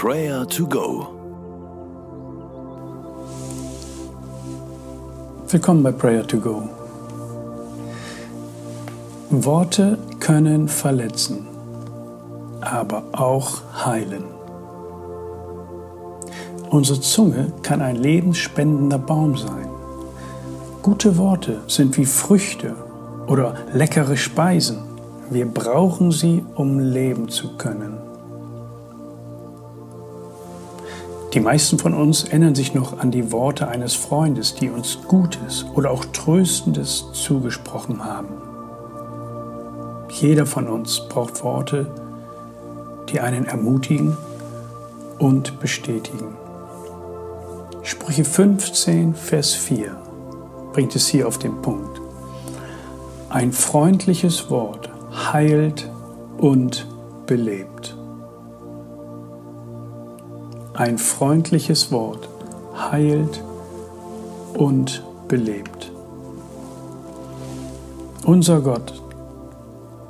Prayer to Go. Willkommen bei Prayer to Go. Worte können verletzen, aber auch heilen. Unsere Zunge kann ein lebensspendender Baum sein. Gute Worte sind wie Früchte oder leckere Speisen. Wir brauchen sie, um leben zu können. Die meisten von uns erinnern sich noch an die Worte eines Freundes, die uns Gutes oder auch Tröstendes zugesprochen haben. Jeder von uns braucht Worte, die einen ermutigen und bestätigen. Sprüche 15, Vers 4 bringt es hier auf den Punkt. Ein freundliches Wort heilt und belebt. Ein freundliches Wort heilt und belebt. Unser Gott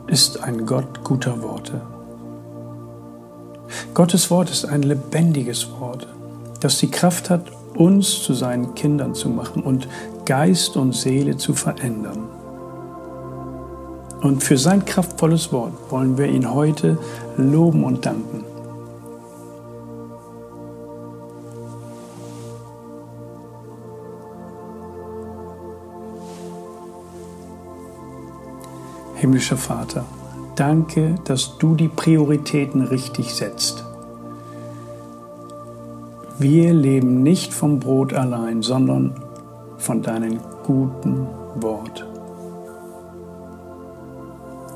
ist ein Gott guter Worte. Gottes Wort ist ein lebendiges Wort, das die Kraft hat, uns zu seinen Kindern zu machen und Geist und Seele zu verändern. Und für sein kraftvolles Wort wollen wir ihn heute loben und danken. Himmlischer Vater, danke, dass du die Prioritäten richtig setzt. Wir leben nicht vom Brot allein, sondern von deinem guten Wort.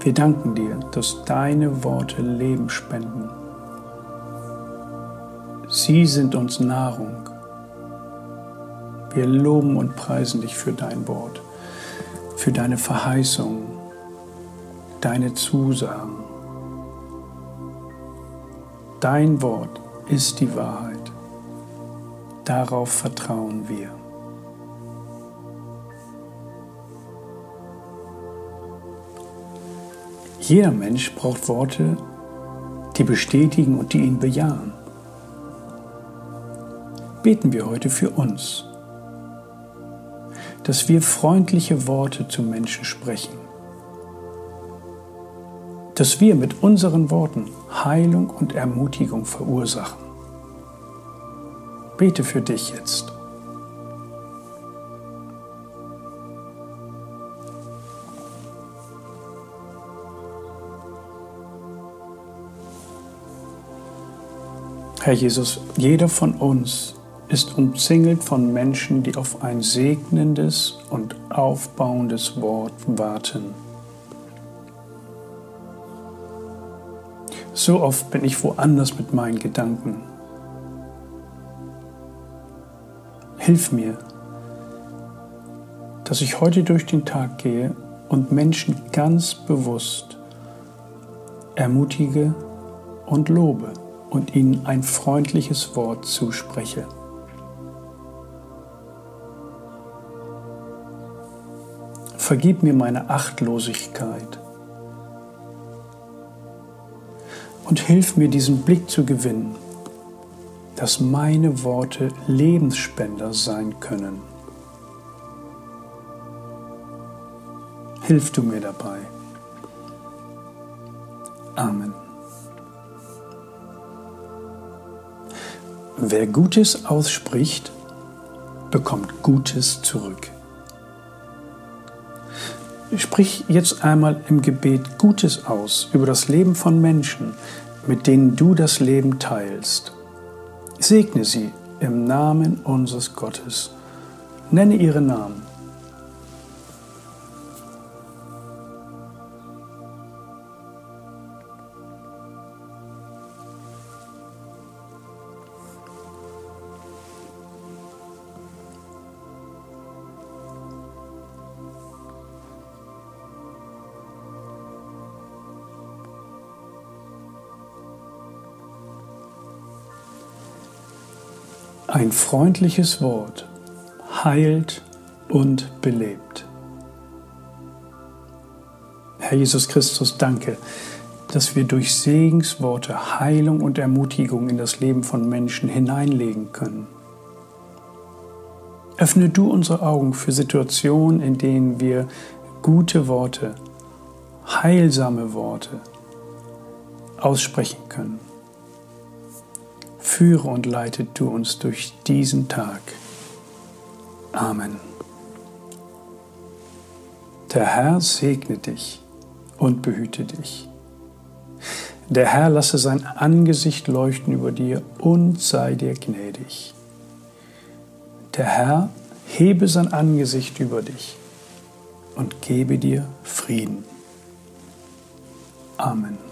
Wir danken dir, dass deine Worte Leben spenden. Sie sind uns Nahrung. Wir loben und preisen dich für dein Wort, für deine Verheißungen, deine Zusagen. Dein Wort ist die Wahrheit. Darauf vertrauen wir. Jeder Mensch braucht Worte, die bestätigen und die ihn bejahen. Beten wir heute für uns, dass wir freundliche Worte zu Menschen sprechen dass wir mit unseren Worten Heilung und Ermutigung verursachen. Bete für dich jetzt. Herr Jesus, jeder von uns ist umzingelt von Menschen, die auf ein segnendes und aufbauendes Wort warten. So oft bin ich woanders mit meinen Gedanken. Hilf mir, dass ich heute durch den Tag gehe und Menschen ganz bewusst ermutige und lobe und ihnen ein freundliches Wort zuspreche. Vergib mir meine Achtlosigkeit und hilf mir diesen Blick zu gewinnen, dass meine Worte Lebensspender sein können. Hilf du mir dabei. Amen. Wer Gutes ausspricht, bekommt Gutes zurück. Sprich jetzt einmal im Gebet Gutes aus über das Leben von Menschen, mit denen du das Leben teilst. Segne sie im Namen unseres Gottes. Nenne ihre Namen. Ein freundliches Wort heilt und belebt. Herr Jesus Christus, danke, dass wir durch Segensworte Heilung und Ermutigung in das Leben von Menschen hineinlegen können. Öffne du unsere Augen für Situationen, in denen wir gute Worte, heilsame Worte aussprechen können. Führe und leite du uns durch diesen Tag. Amen. Der Herr segne dich und behüte dich. Der Herr lasse sein Angesicht leuchten über dir und sei dir gnädig. Der Herr hebe sein Angesicht über dich und gebe dir Frieden. Amen.